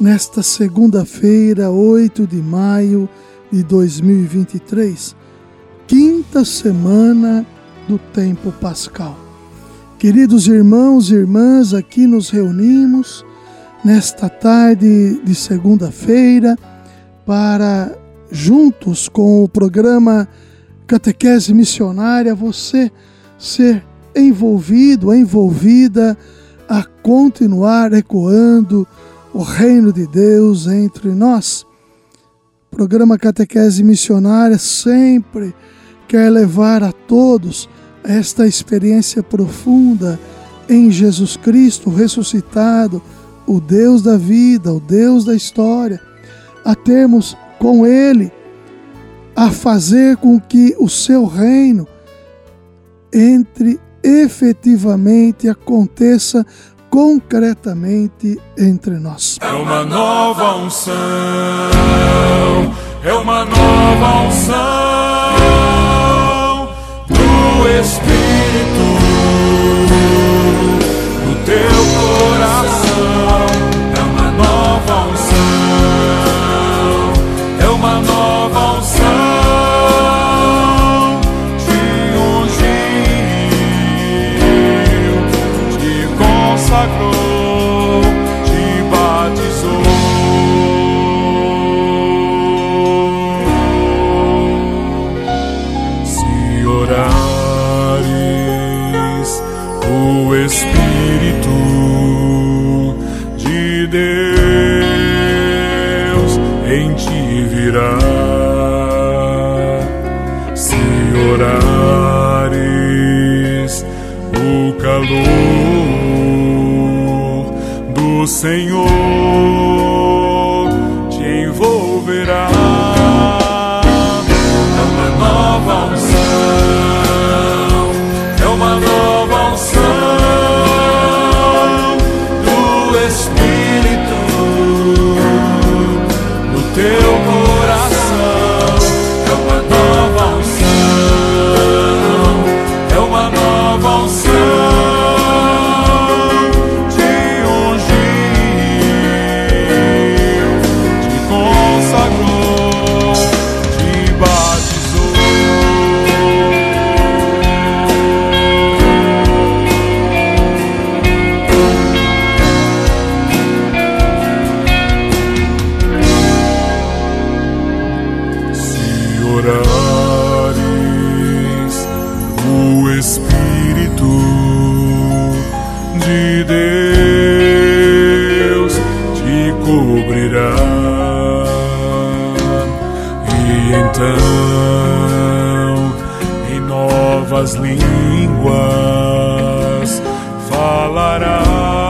nesta segunda-feira, 8 de maio de 2023, quinta semana do tempo pascal. Queridos irmãos e irmãs, aqui nos reunimos nesta tarde de segunda-feira para, juntos com o programa Catequese Missionária, você ser envolvido, envolvida a continuar ecoando o reino de Deus entre nós. O programa Catequese Missionária sempre quer levar a todos esta experiência profunda em Jesus Cristo ressuscitado, o Deus da vida, o Deus da história, a termos com Ele a fazer com que o seu reino entre efetivamente, aconteça concretamente entre nós. É uma nova unção, é uma nova unção do Espírito no teu orares, o calor o Senhor então em novas línguas falarás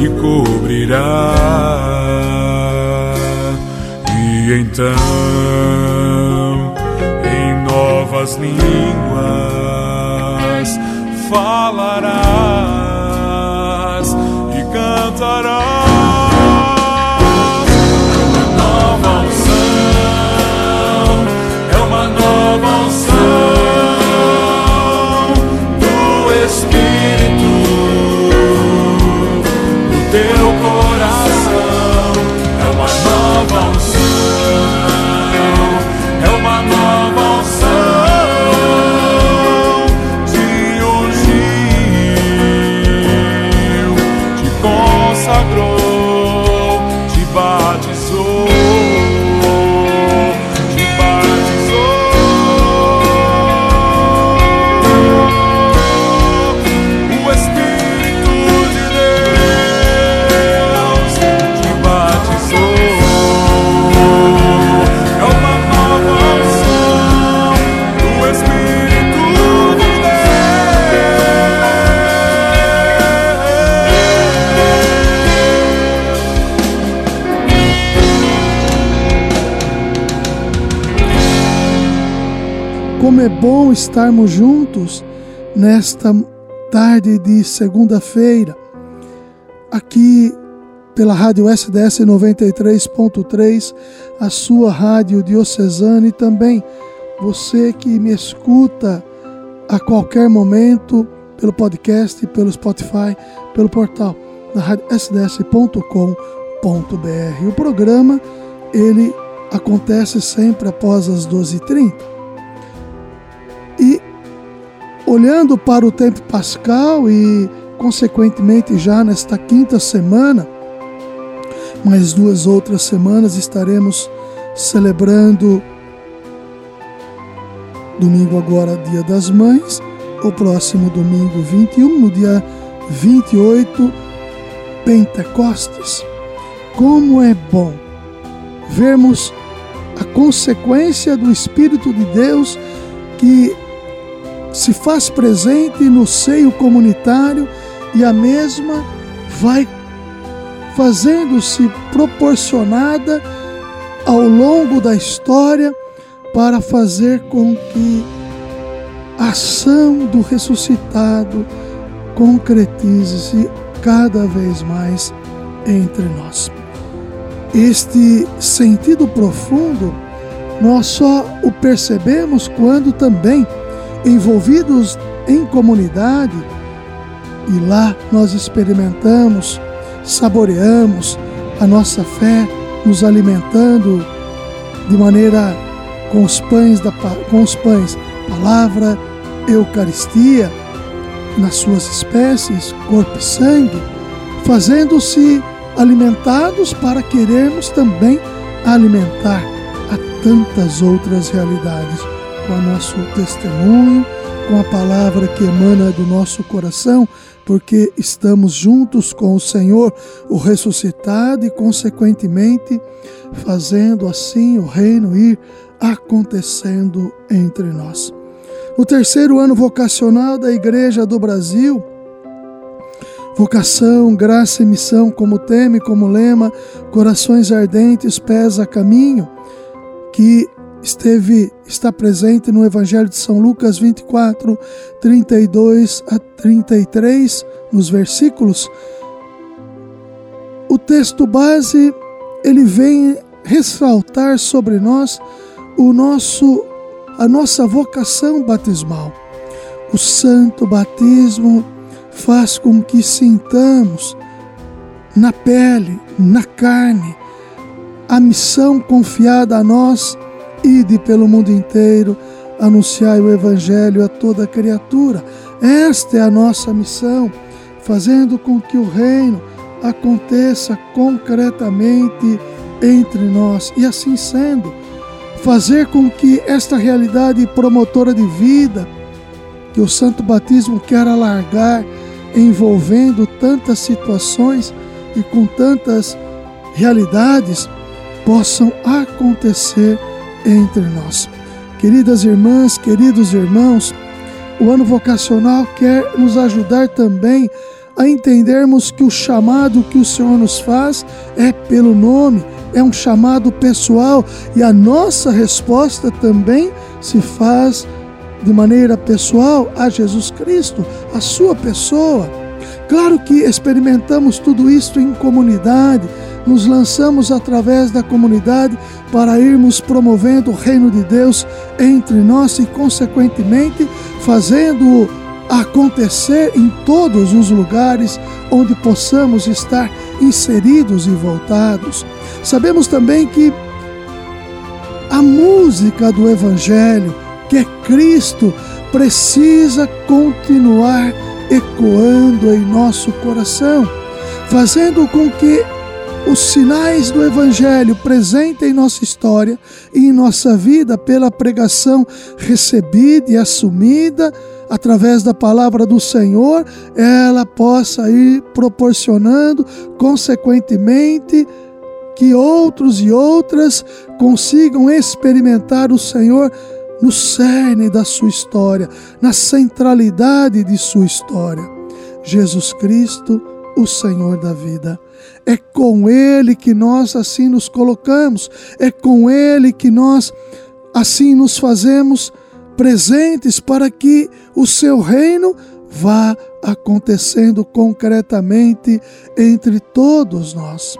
te cobrirá, e então em novas línguas falarás e cantarás. Como é bom estarmos juntos nesta tarde de segunda-feira, aqui pela Rádio SDS 93.3, a sua rádio diocesana e também você que me escuta a qualquer momento pelo podcast, pelo Spotify, pelo portal da rádio sds.com.br. O programa ele acontece sempre após as 12h30 olhando para o tempo pascal e, consequentemente, já nesta quinta semana, mais duas outras semanas estaremos celebrando domingo agora, Dia das Mães, o próximo domingo 21, no dia 28, Pentecostes. Como é bom vermos a consequência do Espírito de Deus que se faz presente no seio comunitário e a mesma vai fazendo-se proporcionada ao longo da história para fazer com que a ação do ressuscitado concretize-se cada vez mais entre nós. Este sentido profundo nós só o percebemos quando também envolvidos em comunidade. E lá nós experimentamos, saboreamos a nossa fé, nos alimentando de maneira com os pães da com os pães, palavra, Eucaristia, nas suas espécies, corpo e sangue, fazendo-se alimentados para querermos também alimentar a tantas outras realidades com o nosso testemunho, com a palavra que emana do nosso coração, porque estamos juntos com o Senhor, o ressuscitado, e, consequentemente, fazendo assim o reino ir acontecendo entre nós. No terceiro ano vocacional da Igreja do Brasil, vocação, graça e missão, como teme, como lema, corações ardentes, pés a caminho, que esteve está presente no Evangelho de São Lucas 24, 32 a 33, nos versículos. O texto base ele vem ressaltar sobre nós o nosso a nossa vocação batismal. O santo batismo faz com que sintamos na pele, na carne, a missão confiada a nós Ide pelo mundo inteiro, anunciai o Evangelho a toda criatura. Esta é a nossa missão, fazendo com que o reino aconteça concretamente entre nós. E assim sendo, fazer com que esta realidade promotora de vida, que o Santo Batismo quer alargar, envolvendo tantas situações e com tantas realidades, possam acontecer entre nós. Queridas irmãs, queridos irmãos, o ano vocacional quer nos ajudar também a entendermos que o chamado que o Senhor nos faz é pelo nome, é um chamado pessoal e a nossa resposta também se faz de maneira pessoal a Jesus Cristo, a sua pessoa. Claro que experimentamos tudo isso em comunidade, nos lançamos através da comunidade para irmos promovendo o reino de Deus entre nós e, consequentemente, fazendo acontecer em todos os lugares onde possamos estar inseridos e voltados. Sabemos também que a música do Evangelho, que é Cristo, precisa continuar ecoando em nosso coração, fazendo com que os sinais do Evangelho presentes em nossa história e em nossa vida pela pregação recebida e assumida através da palavra do Senhor, ela possa ir proporcionando, consequentemente, que outros e outras consigam experimentar o Senhor no cerne da sua história, na centralidade de sua história. Jesus Cristo, o Senhor da vida. É com Ele que nós assim nos colocamos, é com Ele que nós assim nos fazemos presentes para que o seu reino vá acontecendo concretamente entre todos nós.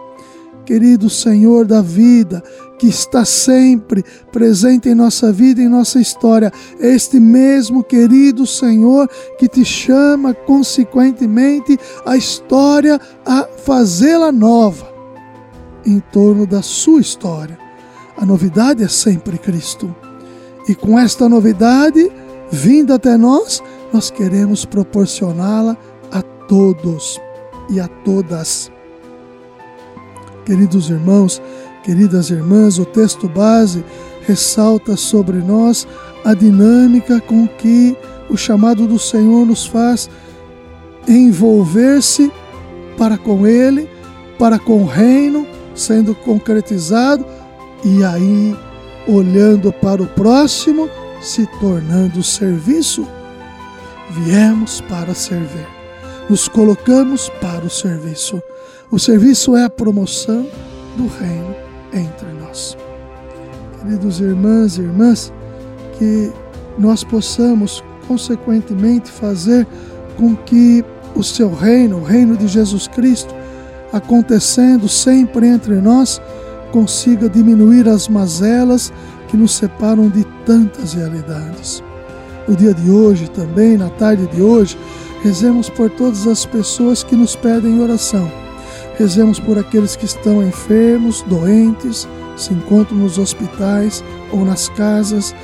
Querido Senhor da vida, que está sempre presente em nossa vida, em nossa história. Este mesmo querido Senhor que te chama consequentemente a história a fazê-la nova em torno da sua história. A novidade é sempre Cristo. E com esta novidade vinda até nós, nós queremos proporcioná-la a todos e a todas. Queridos irmãos, Queridas irmãs, o texto base ressalta sobre nós a dinâmica com que o chamado do Senhor nos faz envolver-se para com Ele, para com o reino sendo concretizado e aí, olhando para o próximo, se tornando serviço. Viemos para servir, nos colocamos para o serviço. O serviço é a promoção do reino entre nós. Queridos irmãs e irmãs, que nós possamos, consequentemente, fazer com que o seu reino, o reino de Jesus Cristo, acontecendo sempre entre nós, consiga diminuir as mazelas que nos separam de tantas realidades. No dia de hoje, também, na tarde de hoje, rezemos por todas as pessoas que nos pedem oração Rezemos por aqueles que estão enfermos, doentes, se encontram nos hospitais ou nas casas.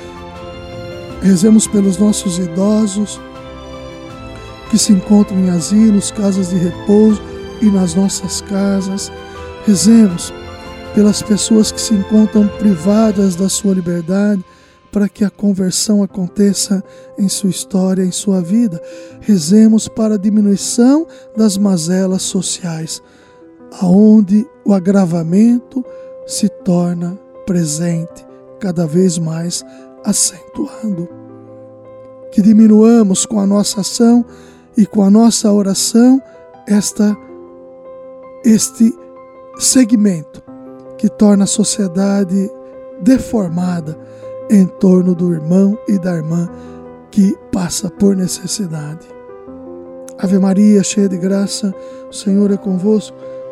Rezemos pelos nossos idosos que se encontram em asilos, casas de repouso e nas nossas casas. Rezemos pelas pessoas que se encontram privadas da sua liberdade, para que a conversão aconteça em sua história, em sua vida. Rezemos para a diminuição das mazelas sociais aonde o agravamento se torna presente, cada vez mais acentuando. Que diminuamos com a nossa ação e com a nossa oração esta este segmento que torna a sociedade deformada em torno do irmão e da irmã que passa por necessidade. Ave Maria, cheia de graça, o Senhor é convosco.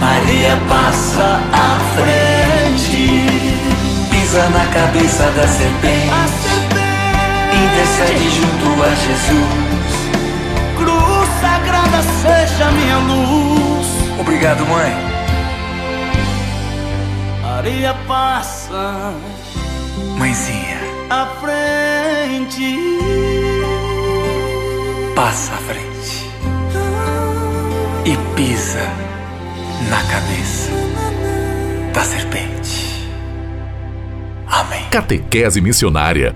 Maria passa à frente, pisa na cabeça da serpente, intercede junto a Jesus. cruz sagrada seja minha luz. Obrigado, mãe. Maria passa Mãezinha, à frente. passa à frente e pisa na cabeça da serpente. Amém. Catequese Missionária